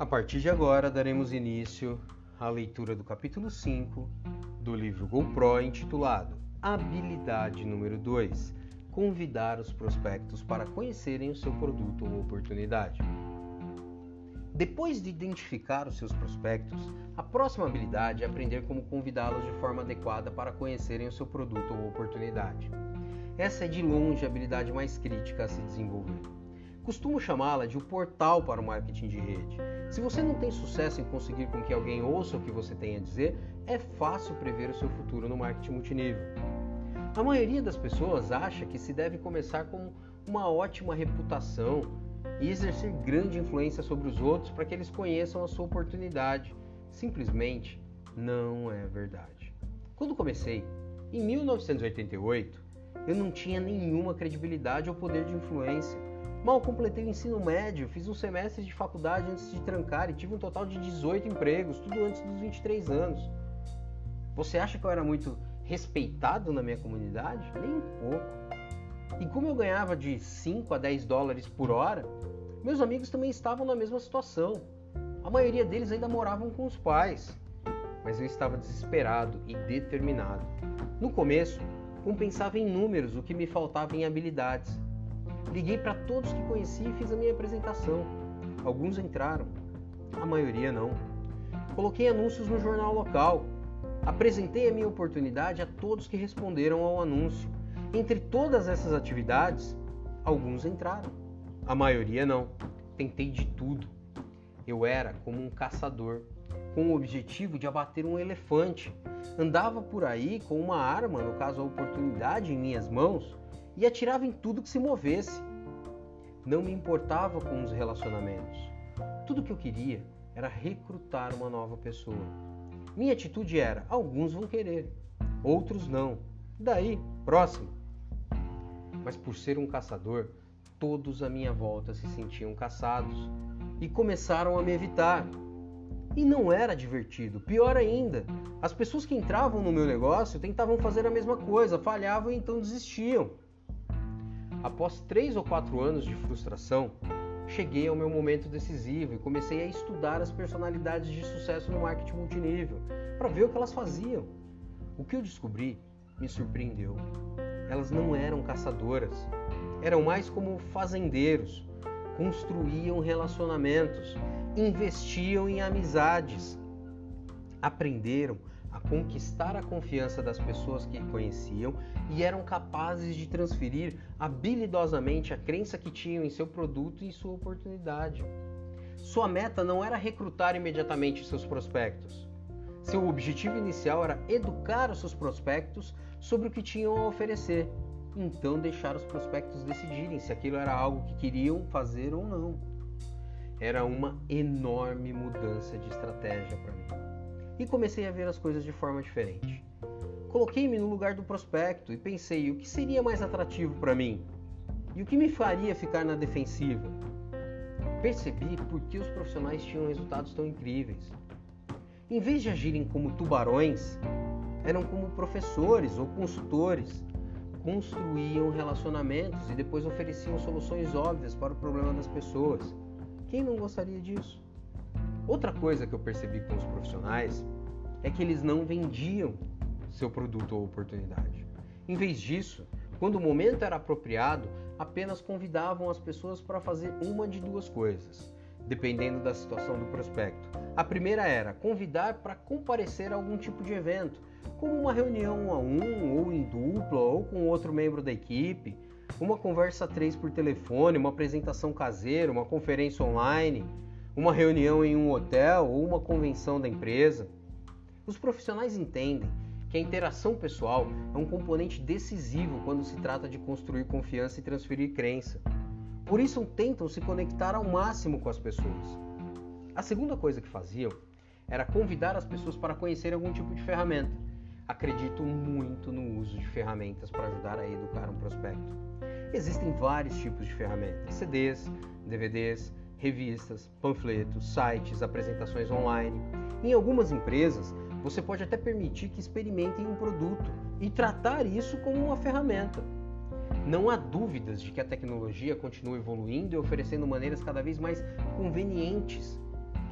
A partir de agora, daremos início à leitura do capítulo 5 do livro GoPro intitulado Habilidade número 2: Convidar os prospectos para conhecerem o seu produto ou oportunidade. Depois de identificar os seus prospectos, a próxima habilidade é aprender como convidá-los de forma adequada para conhecerem o seu produto ou oportunidade. Essa é de longe a habilidade mais crítica a se desenvolver. Costumo chamá-la de o portal para o marketing de rede. Se você não tem sucesso em conseguir com que alguém ouça o que você tem a dizer, é fácil prever o seu futuro no marketing multinível. A maioria das pessoas acha que se deve começar com uma ótima reputação e exercer grande influência sobre os outros para que eles conheçam a sua oportunidade. Simplesmente não é verdade. Quando comecei, em 1988, eu não tinha nenhuma credibilidade ou poder de influência. Mal completei o ensino médio, fiz um semestre de faculdade antes de trancar e tive um total de 18 empregos, tudo antes dos 23 anos. Você acha que eu era muito respeitado na minha comunidade? Nem um pouco. E como eu ganhava de 5 a 10 dólares por hora, meus amigos também estavam na mesma situação. A maioria deles ainda moravam com os pais. Mas eu estava desesperado e determinado. No começo, compensava em números o que me faltava em habilidades. Liguei para todos que conheci e fiz a minha apresentação. Alguns entraram, a maioria não. Coloquei anúncios no jornal local. Apresentei a minha oportunidade a todos que responderam ao anúncio. Entre todas essas atividades, alguns entraram, a maioria não. Tentei de tudo. Eu era como um caçador, com o objetivo de abater um elefante. Andava por aí com uma arma, no caso a oportunidade, em minhas mãos, e atirava em tudo que se movesse. Não me importava com os relacionamentos. Tudo que eu queria era recrutar uma nova pessoa. Minha atitude era: alguns vão querer, outros não. Daí, próximo. Mas por ser um caçador, todos à minha volta se sentiam caçados e começaram a me evitar. E não era divertido. Pior ainda, as pessoas que entravam no meu negócio tentavam fazer a mesma coisa, falhavam e então desistiam. Após três ou quatro anos de frustração, cheguei ao meu momento decisivo e comecei a estudar as personalidades de sucesso no marketing multinível para ver o que elas faziam. O que eu descobri me surpreendeu. Elas não eram caçadoras, eram mais como fazendeiros, construíam relacionamentos, investiam em amizades, aprenderam conquistar a confiança das pessoas que conheciam e eram capazes de transferir habilidosamente a crença que tinham em seu produto e sua oportunidade. Sua meta não era recrutar imediatamente seus prospectos. Seu objetivo inicial era educar os seus prospectos sobre o que tinham a oferecer. Então deixar os prospectos decidirem se aquilo era algo que queriam fazer ou não. Era uma enorme mudança de estratégia para mim e comecei a ver as coisas de forma diferente. Coloquei-me no lugar do prospecto e pensei o que seria mais atrativo para mim e o que me faria ficar na defensiva. Percebi por que os profissionais tinham resultados tão incríveis. Em vez de agirem como tubarões, eram como professores ou consultores. Construíam relacionamentos e depois ofereciam soluções óbvias para o problema das pessoas. Quem não gostaria disso? Outra coisa que eu percebi com os profissionais é que eles não vendiam seu produto ou oportunidade. Em vez disso, quando o momento era apropriado, apenas convidavam as pessoas para fazer uma de duas coisas, dependendo da situação do prospecto. A primeira era convidar para comparecer a algum tipo de evento, como uma reunião um a um, ou em dupla, ou com outro membro da equipe, uma conversa três por telefone, uma apresentação caseira, uma conferência online uma reunião em um hotel ou uma convenção da empresa. Os profissionais entendem que a interação pessoal é um componente decisivo quando se trata de construir confiança e transferir crença. Por isso tentam se conectar ao máximo com as pessoas. A segunda coisa que faziam era convidar as pessoas para conhecer algum tipo de ferramenta. Acredito muito no uso de ferramentas para ajudar a educar um prospecto. Existem vários tipos de ferramentas: CDs, DVDs, revistas, panfletos, sites, apresentações online. Em algumas empresas, você pode até permitir que experimentem um produto e tratar isso como uma ferramenta. Não há dúvidas de que a tecnologia continua evoluindo e oferecendo maneiras cada vez mais convenientes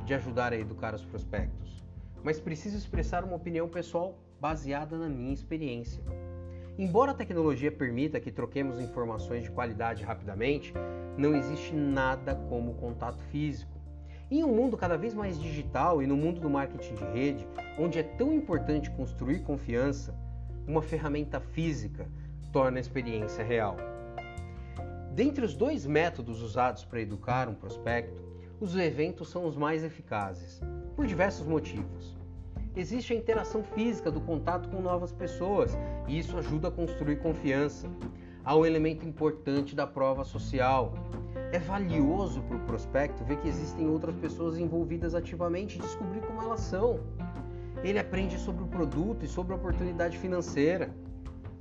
de ajudar a educar os prospectos, mas preciso expressar uma opinião pessoal baseada na minha experiência. Embora a tecnologia permita que troquemos informações de qualidade rapidamente, não existe nada como o contato físico. Em um mundo cada vez mais digital e no mundo do marketing de rede, onde é tão importante construir confiança, uma ferramenta física torna a experiência real. Dentre os dois métodos usados para educar um prospecto, os eventos são os mais eficazes, por diversos motivos. Existe a interação física do contato com novas pessoas e isso ajuda a construir confiança. Um elemento importante da prova social. É valioso para o prospecto ver que existem outras pessoas envolvidas ativamente e descobrir como elas são. Ele aprende sobre o produto e sobre a oportunidade financeira.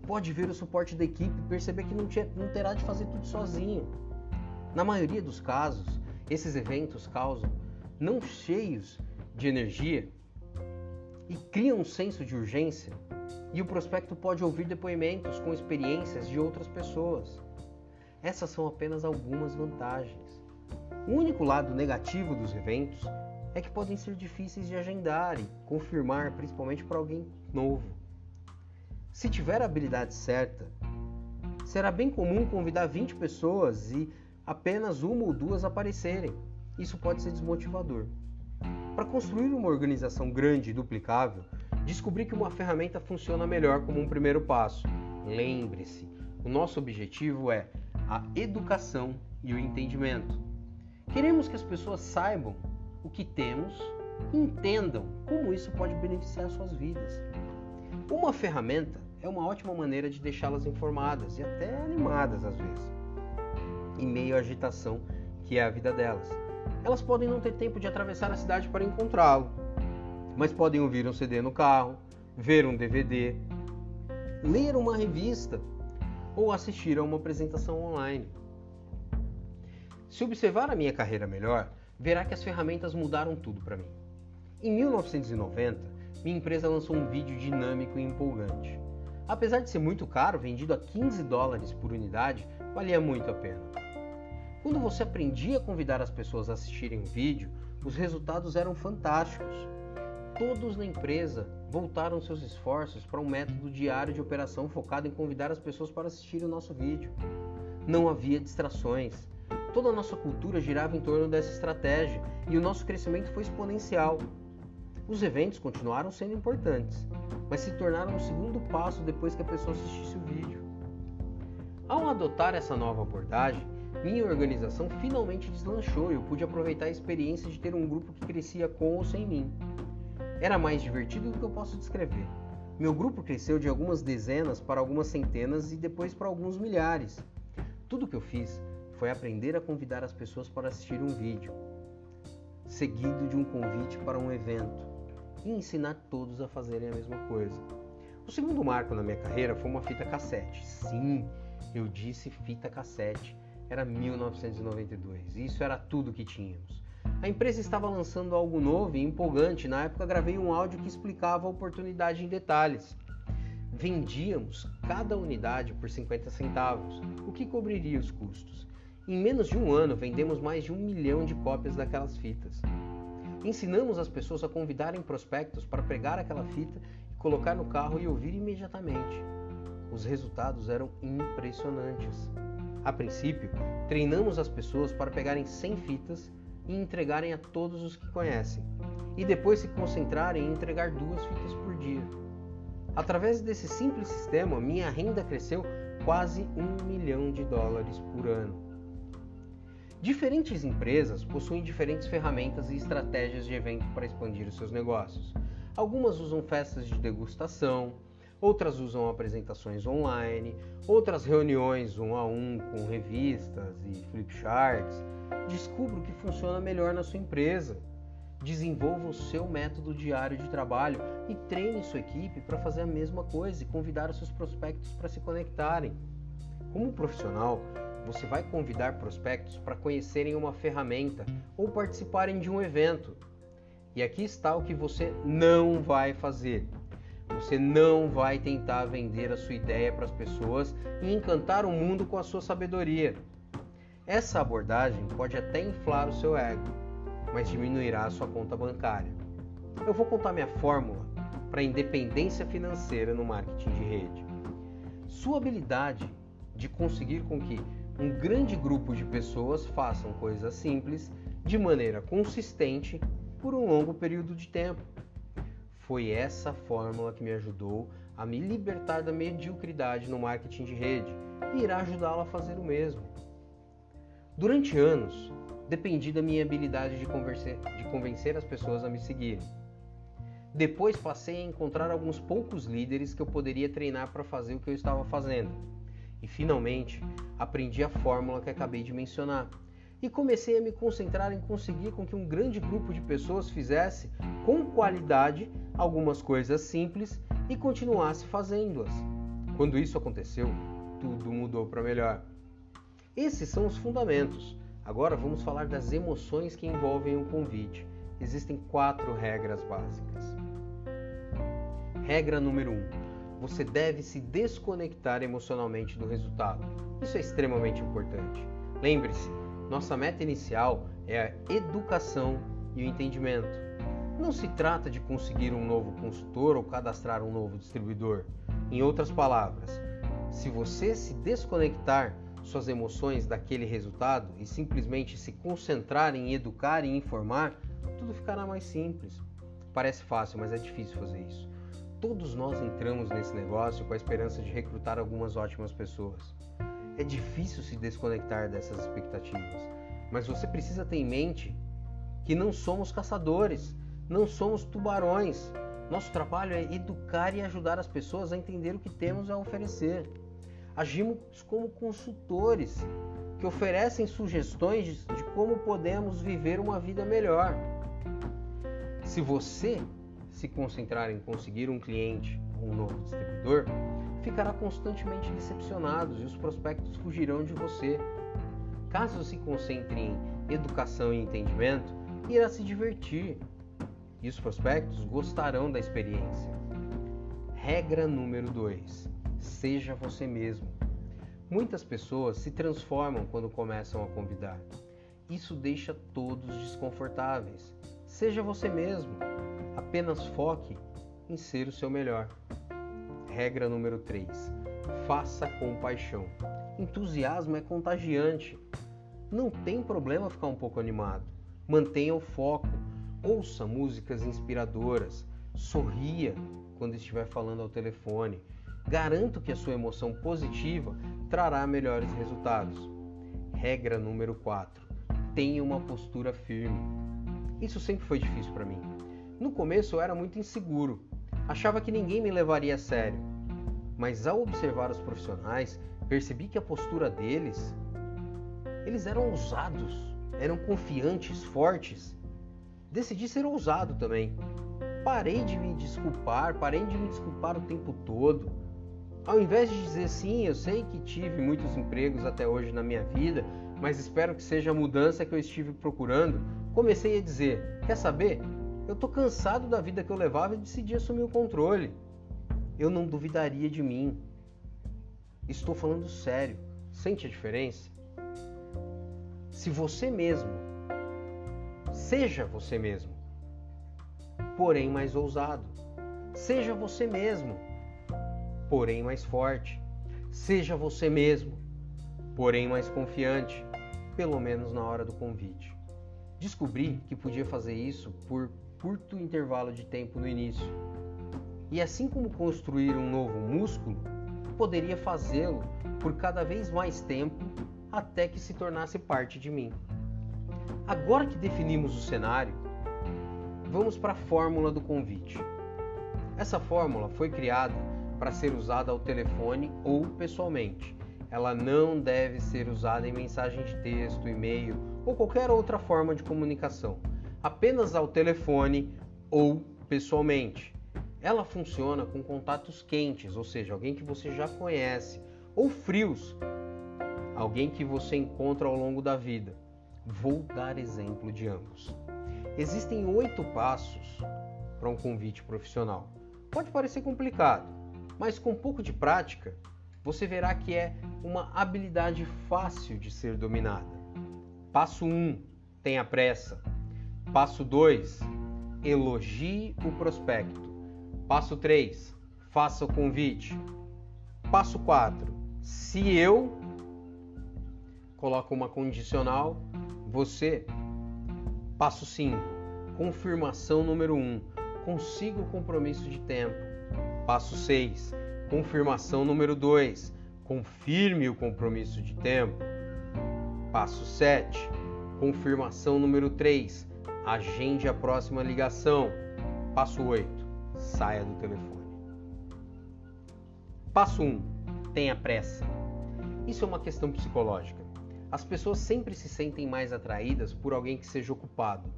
Pode ver o suporte da equipe e perceber que não, não terá de fazer tudo sozinho. Na maioria dos casos, esses eventos causam, não cheios de energia, e criam um senso de urgência, e o prospecto pode ouvir depoimentos com experiências de outras pessoas. Essas são apenas algumas vantagens. O único lado negativo dos eventos é que podem ser difíceis de agendar e confirmar, principalmente para alguém novo. Se tiver a habilidade certa, será bem comum convidar 20 pessoas e apenas uma ou duas aparecerem. Isso pode ser desmotivador. Para construir uma organização grande e duplicável, descobri que uma ferramenta funciona melhor como um primeiro passo. Lembre-se, o nosso objetivo é a educação e o entendimento. Queremos que as pessoas saibam o que temos e entendam como isso pode beneficiar suas vidas. Uma ferramenta é uma ótima maneira de deixá-las informadas e até animadas às vezes, em meio à agitação que é a vida delas. Elas podem não ter tempo de atravessar a cidade para encontrá-lo, mas podem ouvir um CD no carro, ver um DVD, ler uma revista ou assistir a uma apresentação online. Se observar a minha carreira melhor, verá que as ferramentas mudaram tudo para mim. Em 1990, minha empresa lançou um vídeo dinâmico e empolgante. Apesar de ser muito caro, vendido a 15 dólares por unidade, valia muito a pena. Quando você aprendia a convidar as pessoas a assistirem o vídeo, os resultados eram fantásticos. Todos na empresa voltaram seus esforços para um método diário de operação focado em convidar as pessoas para assistir o nosso vídeo. Não havia distrações. Toda a nossa cultura girava em torno dessa estratégia e o nosso crescimento foi exponencial. Os eventos continuaram sendo importantes, mas se tornaram o segundo passo depois que a pessoa assistisse o vídeo. Ao adotar essa nova abordagem, minha organização finalmente deslanchou e eu pude aproveitar a experiência de ter um grupo que crescia com ou sem mim. Era mais divertido do que eu posso descrever. Meu grupo cresceu de algumas dezenas para algumas centenas e depois para alguns milhares. Tudo o que eu fiz foi aprender a convidar as pessoas para assistir um vídeo, seguido de um convite para um evento, e ensinar todos a fazerem a mesma coisa. O segundo marco na minha carreira foi uma fita cassete. Sim, eu disse fita cassete. Era 1992 e isso era tudo que tínhamos. A empresa estava lançando algo novo e empolgante. Na época, gravei um áudio que explicava a oportunidade em detalhes. Vendíamos cada unidade por 50 centavos, o que cobriria os custos. Em menos de um ano, vendemos mais de um milhão de cópias daquelas fitas. Ensinamos as pessoas a convidarem prospectos para pegar aquela fita e colocar no carro e ouvir imediatamente. Os resultados eram impressionantes. A princípio, treinamos as pessoas para pegarem 100 fitas e entregarem a todos os que conhecem, e depois se concentrarem em entregar duas fitas por dia. Através desse simples sistema, minha renda cresceu quase um milhão de dólares por ano. Diferentes empresas possuem diferentes ferramentas e estratégias de evento para expandir os seus negócios. Algumas usam festas de degustação, outras usam apresentações online, outras reuniões um a um com revistas e flipcharts. Descubra o que funciona melhor na sua empresa. Desenvolva o seu método diário de trabalho e treine sua equipe para fazer a mesma coisa e convidar os seus prospectos para se conectarem. Como profissional, você vai convidar prospectos para conhecerem uma ferramenta ou participarem de um evento. E aqui está o que você não vai fazer. Você não vai tentar vender a sua ideia para as pessoas e encantar o mundo com a sua sabedoria. Essa abordagem pode até inflar o seu ego, mas diminuirá a sua conta bancária. Eu vou contar minha fórmula para independência financeira no marketing de rede. Sua habilidade de conseguir com que um grande grupo de pessoas façam coisas simples de maneira consistente por um longo período de tempo. Foi essa fórmula que me ajudou a me libertar da mediocridade no marketing de rede e irá ajudá-la a fazer o mesmo. Durante anos, dependi da minha habilidade de, de convencer as pessoas a me seguirem. Depois passei a encontrar alguns poucos líderes que eu poderia treinar para fazer o que eu estava fazendo. E finalmente aprendi a fórmula que acabei de mencionar. E comecei a me concentrar em conseguir com que um grande grupo de pessoas fizesse com qualidade algumas coisas simples e continuasse fazendo-as. Quando isso aconteceu, tudo mudou para melhor. Esses são os fundamentos. Agora vamos falar das emoções que envolvem o convite. Existem quatro regras básicas. Regra número 1. Um, você deve se desconectar emocionalmente do resultado. Isso é extremamente importante. Lembre-se, nossa meta inicial é a educação e o entendimento. Não se trata de conseguir um novo consultor ou cadastrar um novo distribuidor. Em outras palavras, se você se desconectar suas emoções daquele resultado e simplesmente se concentrar em educar e informar, tudo ficará mais simples. Parece fácil, mas é difícil fazer isso. Todos nós entramos nesse negócio com a esperança de recrutar algumas ótimas pessoas. É difícil se desconectar dessas expectativas, mas você precisa ter em mente que não somos caçadores, não somos tubarões. Nosso trabalho é educar e ajudar as pessoas a entender o que temos a oferecer. Agimos como consultores que oferecem sugestões de como podemos viver uma vida melhor. Se você se concentrar em conseguir um cliente um novo distribuidor, ficará constantemente decepcionado e os prospectos fugirão de você. Caso se concentre em educação e entendimento, irá se divertir e os prospectos gostarão da experiência. Regra número 2: Seja você mesmo. Muitas pessoas se transformam quando começam a convidar. Isso deixa todos desconfortáveis. Seja você mesmo. Apenas foque em ser o seu melhor. Regra número 3: Faça com paixão. Entusiasmo é contagiante. Não tem problema ficar um pouco animado. Mantenha o foco. Ouça músicas inspiradoras. Sorria quando estiver falando ao telefone. Garanto que a sua emoção positiva trará melhores resultados. Regra número 4: Tenha uma postura firme. Isso sempre foi difícil para mim. No começo eu era muito inseguro, achava que ninguém me levaria a sério. Mas ao observar os profissionais, percebi que a postura deles, eles eram ousados, eram confiantes, fortes. Decidi ser ousado também. Parei de me desculpar, parei de me desculpar o tempo todo. Ao invés de dizer sim, eu sei que tive muitos empregos até hoje na minha vida, mas espero que seja a mudança que eu estive procurando, comecei a dizer: quer saber? Eu tô cansado da vida que eu levava e decidi assumir o controle. Eu não duvidaria de mim. Estou falando sério. Sente a diferença? Se você mesmo, seja você mesmo, porém mais ousado. Seja você mesmo, porém mais forte. Seja você mesmo, porém mais confiante, pelo menos na hora do convite. Descobri que podia fazer isso por curto intervalo de tempo no início. E assim como construir um novo músculo, poderia fazê-lo por cada vez mais tempo até que se tornasse parte de mim. Agora que definimos o cenário, vamos para a fórmula do convite. Essa fórmula foi criada para ser usada ao telefone ou pessoalmente. Ela não deve ser usada em mensagem de texto, e-mail ou qualquer outra forma de comunicação apenas ao telefone ou pessoalmente. Ela funciona com contatos quentes, ou seja, alguém que você já conhece, ou frios, alguém que você encontra ao longo da vida. Vou dar exemplo de ambos. Existem oito passos para um convite profissional. Pode parecer complicado, mas com um pouco de prática, você verá que é uma habilidade fácil de ser dominada. Passo 1: um, tenha pressa. Passo 2. Elogie o prospecto. Passo 3. Faça o convite. Passo 4. Se eu coloco uma condicional, você. Passo 5. Confirmação número 1. Um, consiga o compromisso de tempo. Passo 6. Confirmação número 2. Confirme o compromisso de tempo. Passo 7. Confirmação número 3. Agende a próxima ligação. Passo 8. Saia do telefone. Passo 1. Tenha pressa. Isso é uma questão psicológica. As pessoas sempre se sentem mais atraídas por alguém que seja ocupado.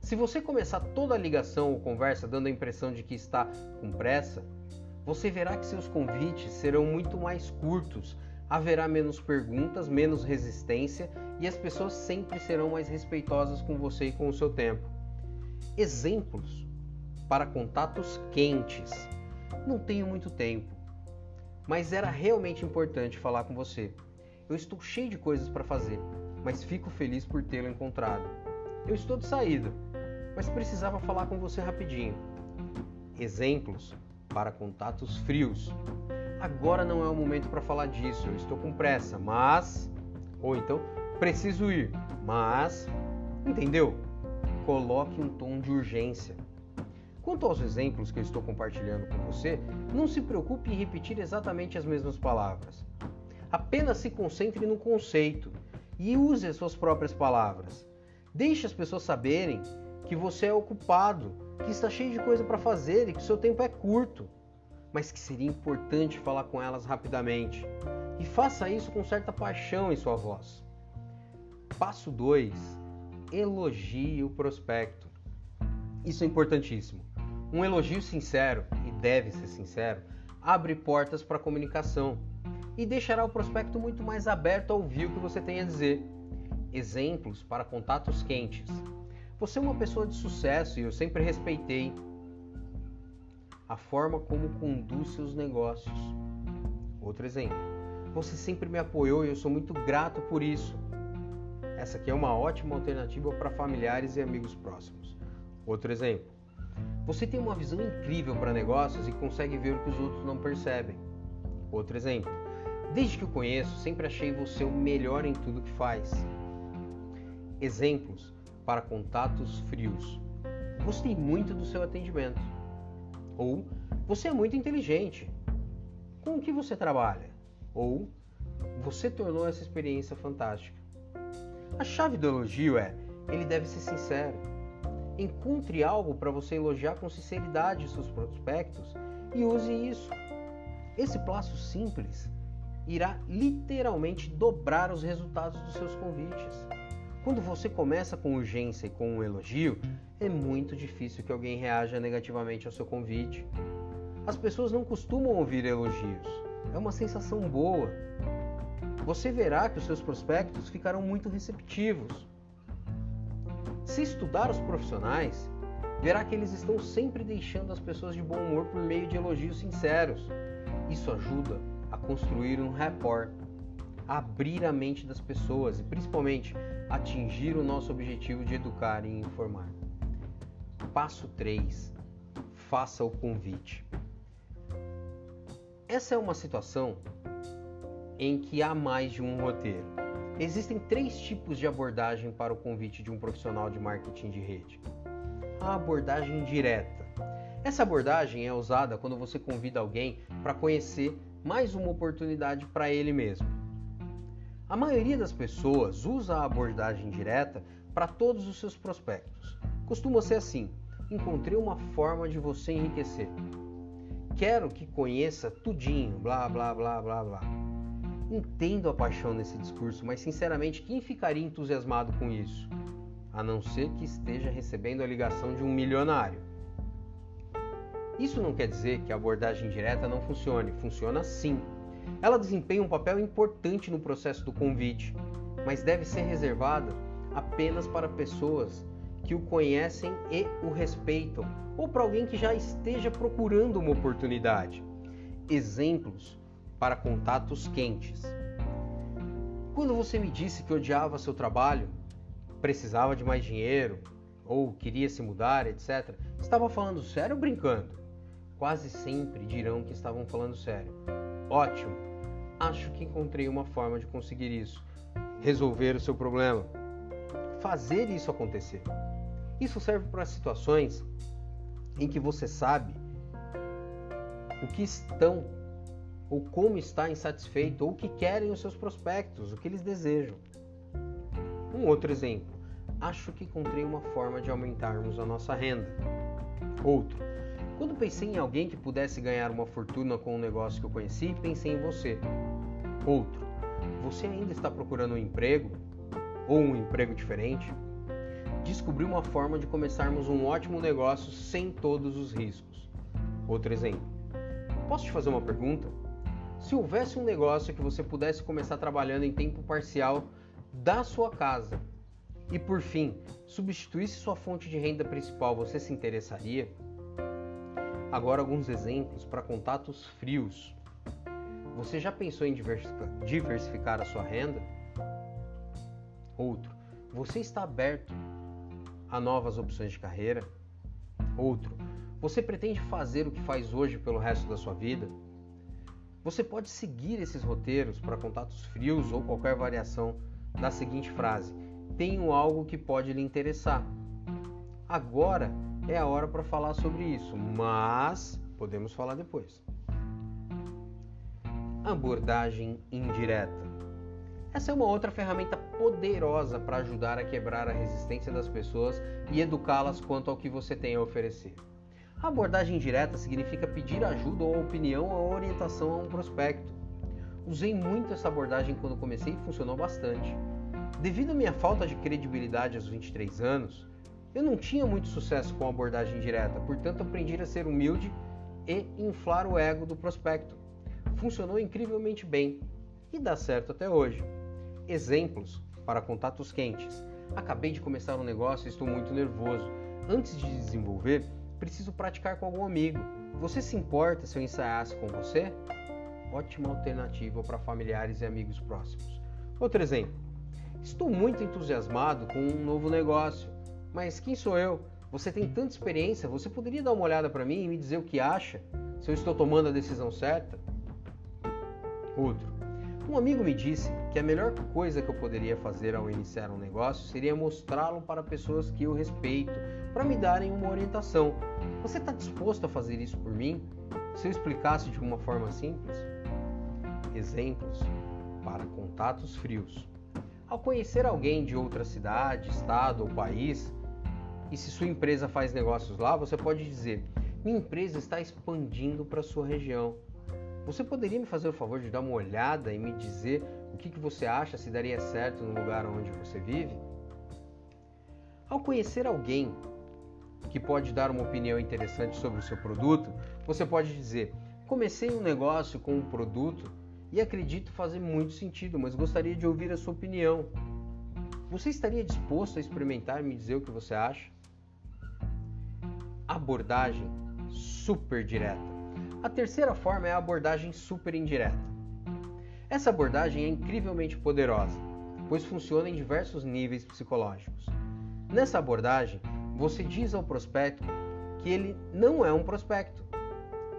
Se você começar toda a ligação ou conversa dando a impressão de que está com pressa, você verá que seus convites serão muito mais curtos, haverá menos perguntas, menos resistência e as pessoas sempre serão mais respeitosas com você e com o seu tempo. Exemplos para contatos quentes. Não tenho muito tempo, mas era realmente importante falar com você. Eu estou cheio de coisas para fazer, mas fico feliz por tê-lo encontrado. Eu estou de saída, mas precisava falar com você rapidinho. Exemplos para contatos frios. Agora não é o momento para falar disso, eu estou com pressa, mas. Ou então, preciso ir, mas. Entendeu? Coloque um tom de urgência. Quanto aos exemplos que eu estou compartilhando com você, não se preocupe em repetir exatamente as mesmas palavras. Apenas se concentre no conceito e use as suas próprias palavras. Deixe as pessoas saberem que você é ocupado que está cheio de coisa para fazer e que seu tempo é curto, mas que seria importante falar com elas rapidamente. E faça isso com certa paixão em sua voz. Passo 2: elogie o prospecto. Isso é importantíssimo. Um elogio sincero, e deve ser sincero, abre portas para a comunicação e deixará o prospecto muito mais aberto a ouvir o que você tem a dizer. Exemplos para contatos quentes. Você é uma pessoa de sucesso e eu sempre respeitei a forma como conduz seus negócios. Outro exemplo. Você sempre me apoiou e eu sou muito grato por isso. Essa aqui é uma ótima alternativa para familiares e amigos próximos. Outro exemplo. Você tem uma visão incrível para negócios e consegue ver o que os outros não percebem. Outro exemplo. Desde que o conheço, sempre achei você o melhor em tudo que faz. Exemplos para contatos frios. Gostei muito do seu atendimento. Ou você é muito inteligente. Com o que você trabalha? Ou você tornou essa experiência fantástica. A chave do elogio é: ele deve ser sincero. Encontre algo para você elogiar com sinceridade seus prospectos e use isso. Esse passo simples irá literalmente dobrar os resultados dos seus convites. Quando você começa com urgência e com um elogio, é muito difícil que alguém reaja negativamente ao seu convite. As pessoas não costumam ouvir elogios. É uma sensação boa. Você verá que os seus prospectos ficarão muito receptivos. Se estudar os profissionais, verá que eles estão sempre deixando as pessoas de bom humor por meio de elogios sinceros. Isso ajuda a construir um rapport abrir a mente das pessoas e principalmente atingir o nosso objetivo de educar e informar. Passo 3. Faça o convite. Essa é uma situação em que há mais de um roteiro. Existem três tipos de abordagem para o convite de um profissional de marketing de rede. A abordagem direta. Essa abordagem é usada quando você convida alguém para conhecer mais uma oportunidade para ele mesmo. A maioria das pessoas usa a abordagem direta para todos os seus prospectos. Costuma ser assim: encontrei uma forma de você enriquecer. Quero que conheça tudinho, blá blá blá blá blá. Entendo a paixão nesse discurso, mas sinceramente, quem ficaria entusiasmado com isso? A não ser que esteja recebendo a ligação de um milionário. Isso não quer dizer que a abordagem direta não funcione, funciona sim. Ela desempenha um papel importante no processo do convite, mas deve ser reservada apenas para pessoas que o conhecem e o respeitam, ou para alguém que já esteja procurando uma oportunidade. Exemplos para contatos quentes. Quando você me disse que odiava seu trabalho, precisava de mais dinheiro, ou queria se mudar, etc., estava falando sério ou brincando? Quase sempre dirão que estavam falando sério. Ótimo! Acho que encontrei uma forma de conseguir isso. Resolver o seu problema. Fazer isso acontecer. Isso serve para situações em que você sabe o que estão ou como está insatisfeito ou o que querem os seus prospectos, o que eles desejam. Um outro exemplo. Acho que encontrei uma forma de aumentarmos a nossa renda. Outro. Quando pensei em alguém que pudesse ganhar uma fortuna com um negócio que eu conheci, pensei em você. Outro. Você ainda está procurando um emprego? Ou um emprego diferente? Descobri uma forma de começarmos um ótimo negócio sem todos os riscos. Outro exemplo. Posso te fazer uma pergunta? Se houvesse um negócio que você pudesse começar trabalhando em tempo parcial da sua casa e, por fim, substituísse sua fonte de renda principal, você se interessaria? Agora, alguns exemplos para contatos frios. Você já pensou em diversificar a sua renda? Outro. Você está aberto a novas opções de carreira? Outro. Você pretende fazer o que faz hoje pelo resto da sua vida? Você pode seguir esses roteiros para contatos frios ou qualquer variação da seguinte frase: Tenho algo que pode lhe interessar. Agora é a hora para falar sobre isso, mas podemos falar depois. Abordagem indireta. Essa é uma outra ferramenta poderosa para ajudar a quebrar a resistência das pessoas e educá-las quanto ao que você tem a oferecer. A abordagem direta significa pedir ajuda ou opinião ou orientação a um prospecto. Usei muito essa abordagem quando comecei e funcionou bastante. Devido à minha falta de credibilidade aos 23 anos, eu não tinha muito sucesso com a abordagem direta, portanto aprendi a ser humilde e inflar o ego do prospecto. Funcionou incrivelmente bem e dá certo até hoje. Exemplos para contatos quentes. Acabei de começar um negócio e estou muito nervoso. Antes de desenvolver, preciso praticar com algum amigo. Você se importa se eu ensaiasse com você? Ótima alternativa para familiares e amigos próximos. Outro exemplo. Estou muito entusiasmado com um novo negócio, mas quem sou eu? Você tem tanta experiência, você poderia dar uma olhada para mim e me dizer o que acha? Se eu estou tomando a decisão certa? Outro. Um amigo me disse que a melhor coisa que eu poderia fazer ao iniciar um negócio seria mostrá-lo para pessoas que eu respeito, para me darem uma orientação. Você está disposto a fazer isso por mim? Se eu explicasse de uma forma simples? Exemplos para contatos frios. Ao conhecer alguém de outra cidade, estado ou país, e se sua empresa faz negócios lá, você pode dizer: Minha empresa está expandindo para sua região. Você poderia me fazer o favor de dar uma olhada e me dizer o que, que você acha se daria certo no lugar onde você vive? Ao conhecer alguém que pode dar uma opinião interessante sobre o seu produto, você pode dizer: Comecei um negócio com um produto e acredito fazer muito sentido, mas gostaria de ouvir a sua opinião. Você estaria disposto a experimentar e me dizer o que você acha? Abordagem super direta. A terceira forma é a abordagem super indireta. Essa abordagem é incrivelmente poderosa, pois funciona em diversos níveis psicológicos. Nessa abordagem, você diz ao prospecto que ele não é um prospecto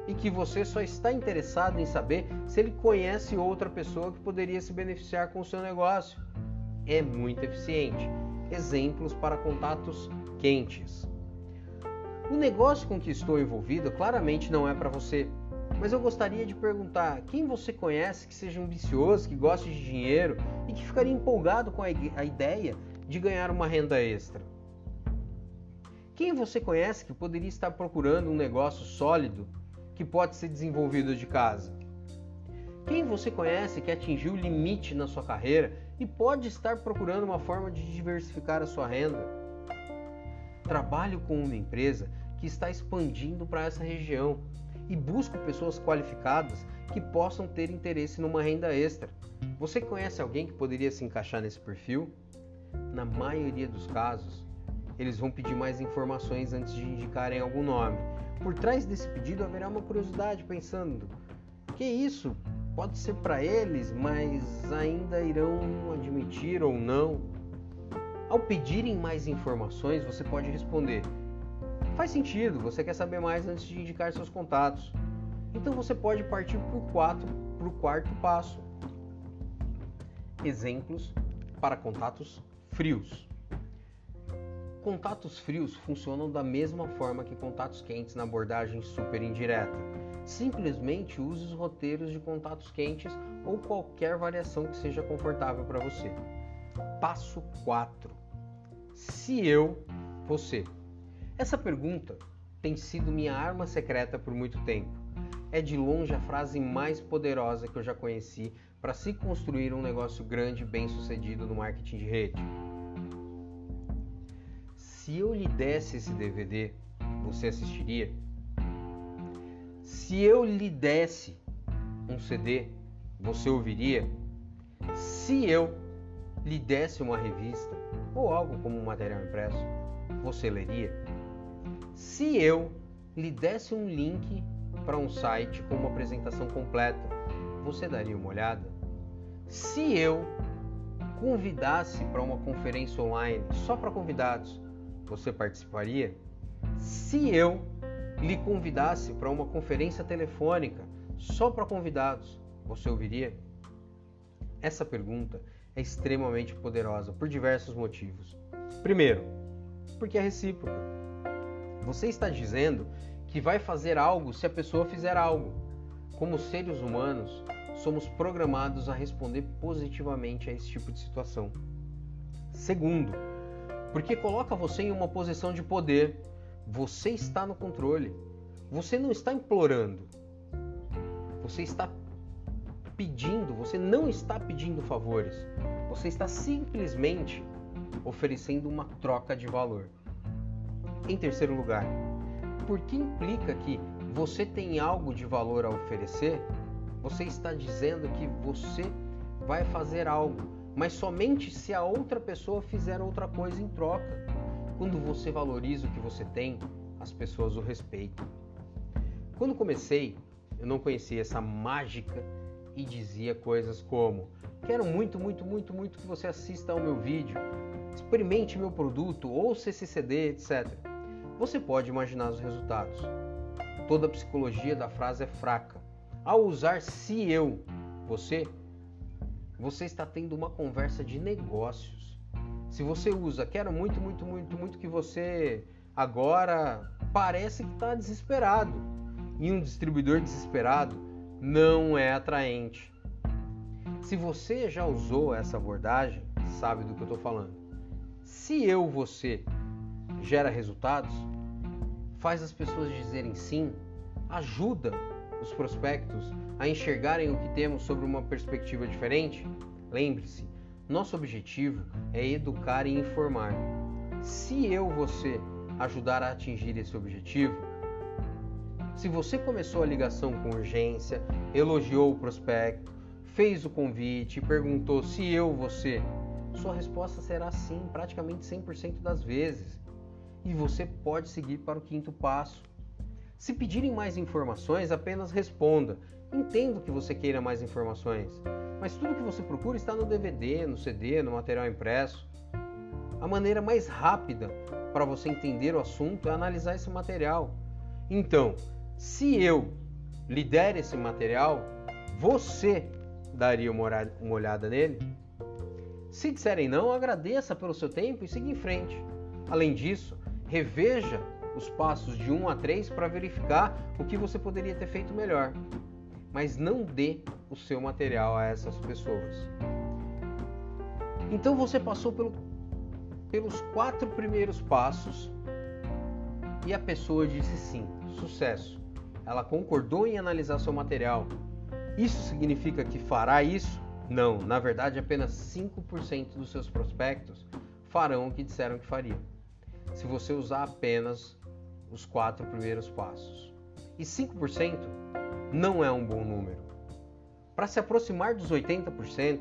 e que você só está interessado em saber se ele conhece outra pessoa que poderia se beneficiar com o seu negócio. É muito eficiente. Exemplos para contatos quentes. O negócio com que estou envolvido claramente não é para você, mas eu gostaria de perguntar: quem você conhece que seja ambicioso, que goste de dinheiro e que ficaria empolgado com a ideia de ganhar uma renda extra? Quem você conhece que poderia estar procurando um negócio sólido que pode ser desenvolvido de casa? Quem você conhece que atingiu o limite na sua carreira e pode estar procurando uma forma de diversificar a sua renda? Trabalho com uma empresa que está expandindo para essa região e busco pessoas qualificadas que possam ter interesse numa renda extra. Você conhece alguém que poderia se encaixar nesse perfil? Na maioria dos casos, eles vão pedir mais informações antes de indicarem algum nome. Por trás desse pedido haverá uma curiosidade pensando: que isso pode ser para eles, mas ainda irão admitir ou não? Ao pedirem mais informações, você pode responder: Faz sentido, você quer saber mais antes de indicar seus contatos. Então você pode partir para o quarto passo. Exemplos para contatos frios. Contatos frios funcionam da mesma forma que contatos quentes na abordagem super indireta. Simplesmente use os roteiros de contatos quentes ou qualquer variação que seja confortável para você. Passo 4. Se eu, você. Essa pergunta tem sido minha arma secreta por muito tempo. É de longe a frase mais poderosa que eu já conheci para se construir um negócio grande e bem sucedido no marketing de rede. Se eu lhe desse esse DVD, você assistiria? Se eu lhe desse um CD, você ouviria? Se eu lhe desse uma revista ou algo como um material impresso, você leria? Se eu lhe desse um link para um site com uma apresentação completa, você daria uma olhada? Se eu convidasse para uma conferência online só para convidados, você participaria? Se eu lhe convidasse para uma conferência telefônica só para convidados, você ouviria? Essa pergunta é extremamente poderosa por diversos motivos. Primeiro, porque é recíproca. Você está dizendo que vai fazer algo se a pessoa fizer algo. Como seres humanos, somos programados a responder positivamente a esse tipo de situação. Segundo, porque coloca você em uma posição de poder você está no controle. Você não está implorando. Você está pedindo, você não está pedindo favores. Você está simplesmente oferecendo uma troca de valor. Em terceiro lugar, porque implica que você tem algo de valor a oferecer, você está dizendo que você vai fazer algo, mas somente se a outra pessoa fizer outra coisa em troca. Quando você valoriza o que você tem, as pessoas o respeitam. Quando comecei, eu não conhecia essa mágica e dizia coisas como: Quero muito, muito, muito, muito que você assista ao meu vídeo, experimente meu produto, ouça esse CD, etc. Você pode imaginar os resultados. Toda a psicologia da frase é fraca. Ao usar se eu, você, você está tendo uma conversa de negócios se você usa, quero muito, muito, muito, muito que você agora parece que está desesperado. E um distribuidor desesperado não é atraente. Se você já usou essa abordagem, sabe do que eu estou falando. Se eu, você, gera resultados, faz as pessoas dizerem sim, ajuda os prospectos a enxergarem o que temos sobre uma perspectiva diferente, lembre-se, nosso objetivo é educar e informar. Se eu, você, ajudar a atingir esse objetivo, se você começou a ligação com urgência, elogiou o prospecto, fez o convite, perguntou se eu, você, sua resposta será sim, praticamente 100% das vezes. E você pode seguir para o quinto passo. Se pedirem mais informações, apenas responda. Entendo que você queira mais informações, mas tudo que você procura está no DVD, no CD, no material impresso. A maneira mais rápida para você entender o assunto é analisar esse material. Então, se eu lhe der esse material, você daria uma olhada nele? Se disserem não, agradeça pelo seu tempo e siga em frente. Além disso, reveja os passos de 1 a 3 para verificar o que você poderia ter feito melhor mas não dê o seu material a essas pessoas. Então você passou pelo, pelos quatro primeiros passos e a pessoa disse sim, sucesso. Ela concordou em analisar seu material. Isso significa que fará isso? Não, na verdade, apenas 5% dos seus prospectos farão o que disseram que fariam. Se você usar apenas os quatro primeiros passos. E 5% não é um bom número. Para se aproximar dos 80%,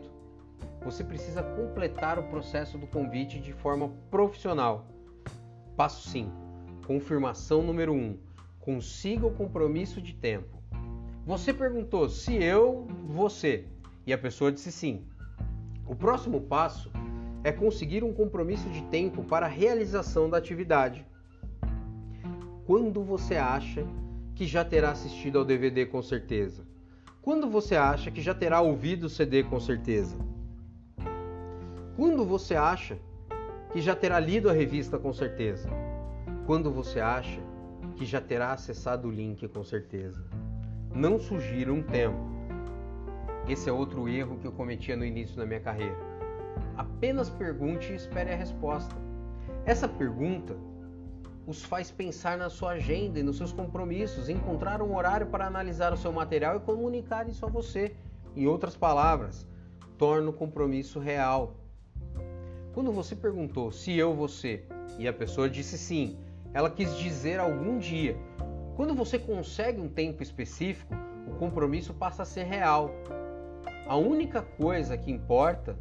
você precisa completar o processo do convite de forma profissional. Passo 5. Confirmação número 1. Consiga o compromisso de tempo. Você perguntou se eu, você, e a pessoa disse sim. O próximo passo é conseguir um compromisso de tempo para a realização da atividade. Quando você acha que já terá assistido ao DVD com certeza? Quando você acha que já terá ouvido o CD com certeza? Quando você acha que já terá lido a revista com certeza? Quando você acha que já terá acessado o link com certeza? Não sugira um tempo. Esse é outro erro que eu cometia no início da minha carreira. Apenas pergunte e espere a resposta. Essa pergunta os faz pensar na sua agenda e nos seus compromissos, encontrar um horário para analisar o seu material e comunicar isso a você. Em outras palavras, torna o compromisso real. Quando você perguntou se eu você e a pessoa disse sim, ela quis dizer algum dia. Quando você consegue um tempo específico, o compromisso passa a ser real. A única coisa que importa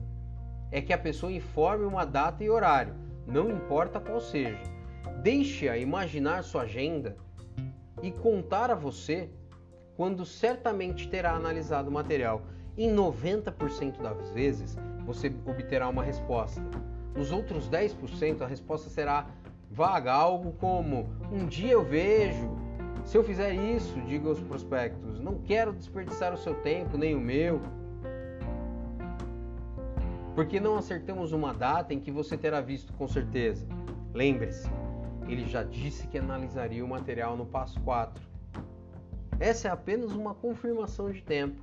é que a pessoa informe uma data e horário, não importa qual seja. Deixe-a imaginar sua agenda e contar a você quando certamente terá analisado o material. Em 90% das vezes você obterá uma resposta. Nos outros 10% a resposta será vaga, algo como um dia eu vejo. Se eu fizer isso, diga aos prospectos, não quero desperdiçar o seu tempo nem o meu. Porque não acertamos uma data em que você terá visto com certeza. Lembre-se, ele já disse que analisaria o material no passo 4. Essa é apenas uma confirmação de tempo.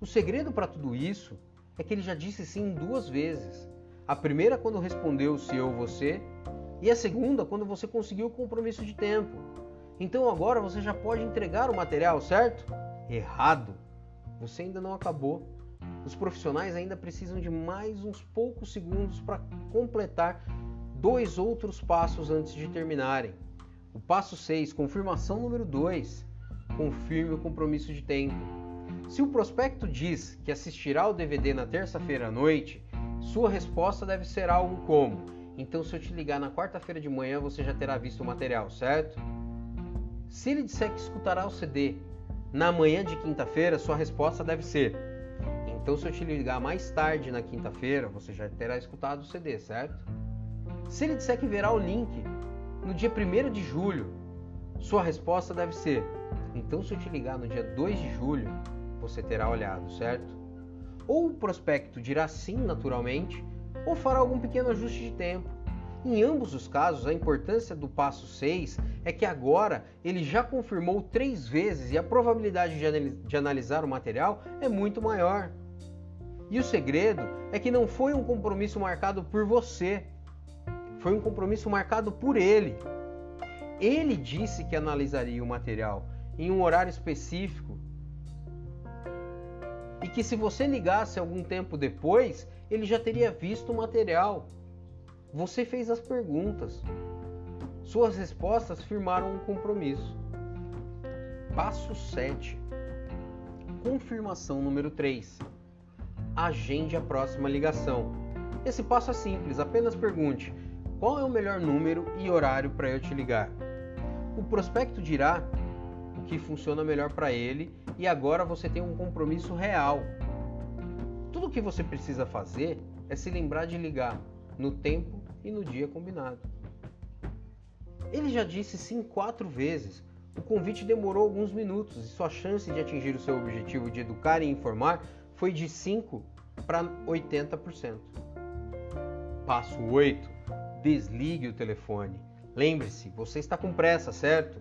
O segredo para tudo isso é que ele já disse sim duas vezes. A primeira quando respondeu se eu você e a segunda quando você conseguiu o compromisso de tempo. Então agora você já pode entregar o material, certo? Errado. Você ainda não acabou. Os profissionais ainda precisam de mais uns poucos segundos para completar dois outros passos antes de terminarem. O passo 6, confirmação número 2, confirme o compromisso de tempo. Se o prospecto diz que assistirá ao DVD na terça-feira à noite, sua resposta deve ser algo como: Então, se eu te ligar na quarta-feira de manhã, você já terá visto o material, certo? Se ele disser que escutará o CD na manhã de quinta-feira, sua resposta deve ser: então, se eu te ligar mais tarde na quinta-feira, você já terá escutado o CD, certo? Se ele disser que verá o link no dia 1 de julho, sua resposta deve ser: então, se eu te ligar no dia 2 de julho, você terá olhado, certo? Ou o prospecto dirá sim naturalmente, ou fará algum pequeno ajuste de tempo. Em ambos os casos, a importância do passo 6 é que agora ele já confirmou três vezes e a probabilidade de analisar o material é muito maior. E o segredo é que não foi um compromisso marcado por você, foi um compromisso marcado por ele. Ele disse que analisaria o material em um horário específico e que se você ligasse algum tempo depois, ele já teria visto o material. Você fez as perguntas. Suas respostas firmaram um compromisso. Passo 7. Confirmação número 3 agende a próxima ligação. Esse passo é simples, apenas pergunte: qual é o melhor número e horário para eu te ligar? O prospecto dirá o que funciona melhor para ele e agora você tem um compromisso real. Tudo o que você precisa fazer é se lembrar de ligar no tempo e no dia combinado. Ele já disse sim quatro vezes. O convite demorou alguns minutos e sua chance de atingir o seu objetivo de educar e informar foi de 5 para 80%. Passo 8. Desligue o telefone. Lembre-se, você está com pressa, certo?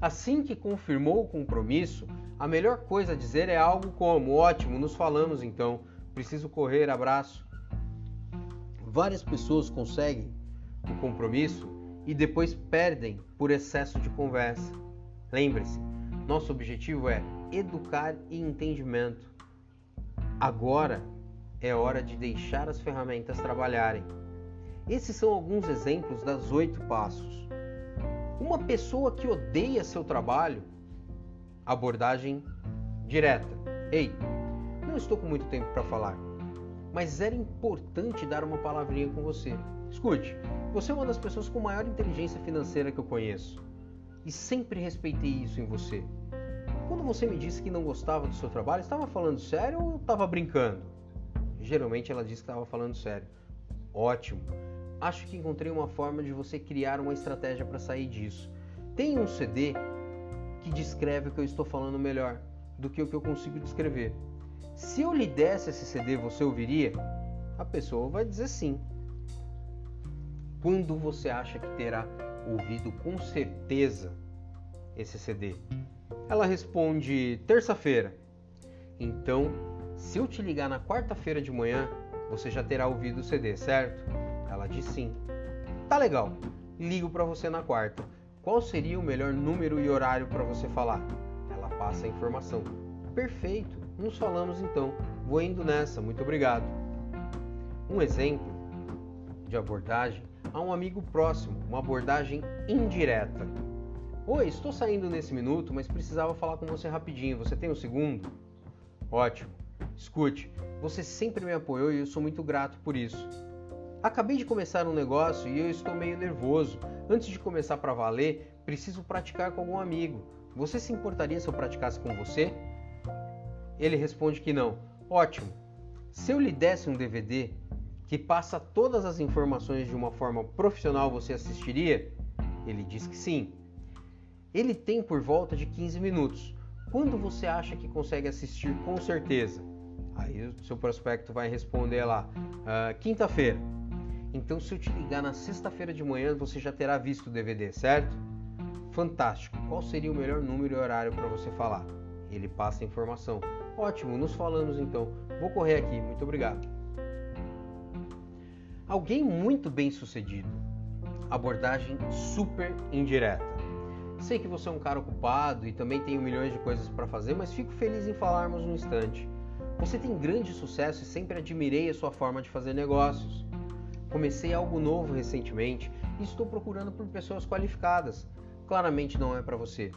Assim que confirmou o compromisso, a melhor coisa a dizer é algo como: Ótimo, nos falamos então, preciso correr, abraço. Várias pessoas conseguem o compromisso e depois perdem por excesso de conversa. Lembre-se, nosso objetivo é educar e entendimento. Agora é hora de deixar as ferramentas trabalharem. Esses são alguns exemplos das oito passos. Uma pessoa que odeia seu trabalho, abordagem direta. Ei, não estou com muito tempo para falar, mas era importante dar uma palavrinha com você. Escute, você é uma das pessoas com maior inteligência financeira que eu conheço e sempre respeitei isso em você. Quando você me disse que não gostava do seu trabalho, estava falando sério ou estava brincando? Geralmente ela disse que estava falando sério. Ótimo! Acho que encontrei uma forma de você criar uma estratégia para sair disso. Tem um CD que descreve o que eu estou falando melhor do que o que eu consigo descrever. Se eu lhe desse esse CD, você ouviria? A pessoa vai dizer sim. Quando você acha que terá ouvido com certeza esse CD? Ela responde terça-feira. Então, se eu te ligar na quarta-feira de manhã, você já terá ouvido o CD, certo? Ela diz sim. Tá legal. Ligo para você na quarta. Qual seria o melhor número e horário para você falar? Ela passa a informação. Perfeito. Nos falamos então. Vou indo nessa. Muito obrigado. Um exemplo de abordagem a um amigo próximo, uma abordagem indireta. Oi, estou saindo nesse minuto, mas precisava falar com você rapidinho. Você tem um segundo? Ótimo. Escute, você sempre me apoiou e eu sou muito grato por isso. Acabei de começar um negócio e eu estou meio nervoso. Antes de começar para valer, preciso praticar com algum amigo. Você se importaria se eu praticasse com você? Ele responde que não. Ótimo. Se eu lhe desse um DVD que passa todas as informações de uma forma profissional, você assistiria? Ele diz que sim. Ele tem por volta de 15 minutos. Quando você acha que consegue assistir com certeza? Aí o seu prospecto vai responder lá, uh, quinta-feira. Então, se eu te ligar na sexta-feira de manhã, você já terá visto o DVD, certo? Fantástico. Qual seria o melhor número e horário para você falar? Ele passa a informação. Ótimo, nos falamos então. Vou correr aqui. Muito obrigado. Alguém muito bem sucedido. Abordagem super indireta. Sei que você é um cara ocupado e também tem milhões de coisas para fazer, mas fico feliz em falarmos um instante. Você tem grande sucesso e sempre admirei a sua forma de fazer negócios. Comecei algo novo recentemente e estou procurando por pessoas qualificadas. Claramente não é para você.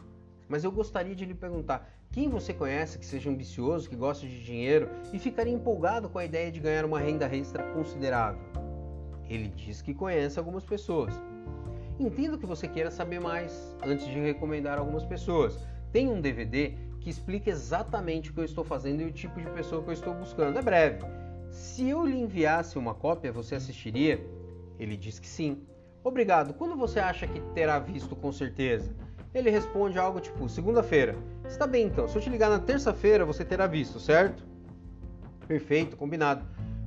Mas eu gostaria de lhe perguntar: quem você conhece que seja ambicioso, que gosta de dinheiro e ficaria empolgado com a ideia de ganhar uma renda extra considerável? Ele diz que conhece algumas pessoas. Entendo que você queira saber mais antes de recomendar algumas pessoas. Tem um DVD que explica exatamente o que eu estou fazendo e o tipo de pessoa que eu estou buscando. É breve. Se eu lhe enviasse uma cópia, você assistiria? Ele diz que sim. Obrigado. Quando você acha que terá visto com certeza? Ele responde algo tipo: segunda-feira. Está bem então, se eu te ligar na terça-feira, você terá visto, certo? Perfeito, combinado.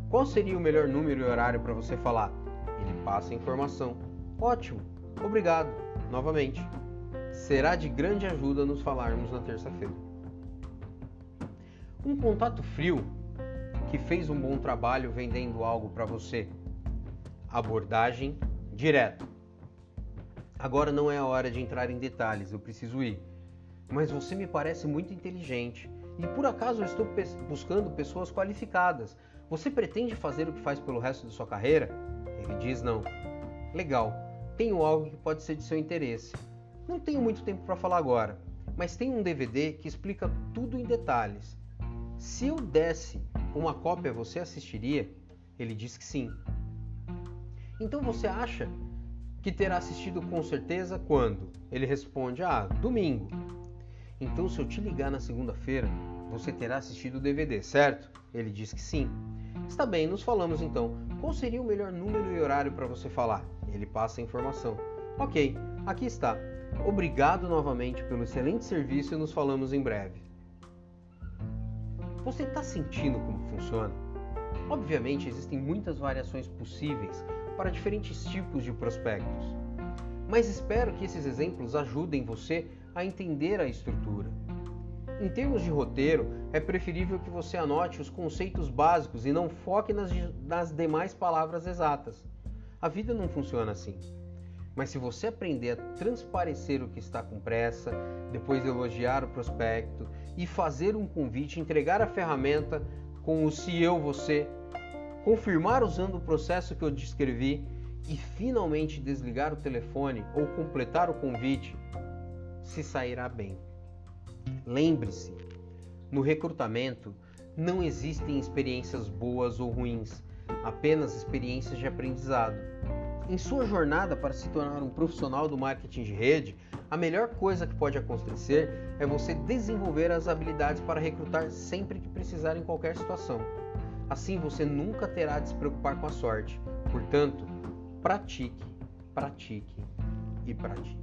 Qual seria o melhor número e horário para você falar? Ele passa a informação. Ótimo, obrigado, novamente. Será de grande ajuda nos falarmos na terça-feira. Um contato frio que fez um bom trabalho vendendo algo para você. Abordagem direta. Agora não é a hora de entrar em detalhes, eu preciso ir. Mas você me parece muito inteligente e por acaso eu estou buscando pessoas qualificadas. Você pretende fazer o que faz pelo resto de sua carreira? Ele diz não. Legal, tenho algo que pode ser de seu interesse. Não tenho muito tempo para falar agora, mas tem um DVD que explica tudo em detalhes. Se eu desse uma cópia, você assistiria? Ele diz que sim. Então você acha que terá assistido com certeza quando? Ele responde: Ah, domingo. Então, se eu te ligar na segunda-feira, você terá assistido o DVD, certo? Ele diz que sim. Está bem, nos falamos então. Qual seria o melhor número e horário para você falar? Ele passa a informação. Ok, aqui está. Obrigado novamente pelo excelente serviço e nos falamos em breve. Você está sentindo como funciona? Obviamente, existem muitas variações possíveis para diferentes tipos de prospectos, mas espero que esses exemplos ajudem você a entender a estrutura. Em termos de roteiro, é preferível que você anote os conceitos básicos e não foque nas, nas demais palavras exatas. A vida não funciona assim. Mas se você aprender a transparecer o que está com pressa, depois elogiar o prospecto e fazer um convite, entregar a ferramenta com o se eu você, confirmar usando o processo que eu descrevi e finalmente desligar o telefone ou completar o convite, se sairá bem. Lembre-se, no recrutamento não existem experiências boas ou ruins, apenas experiências de aprendizado. Em sua jornada para se tornar um profissional do marketing de rede, a melhor coisa que pode acontecer é você desenvolver as habilidades para recrutar sempre que precisar em qualquer situação. Assim você nunca terá de se preocupar com a sorte. Portanto, pratique, pratique e pratique.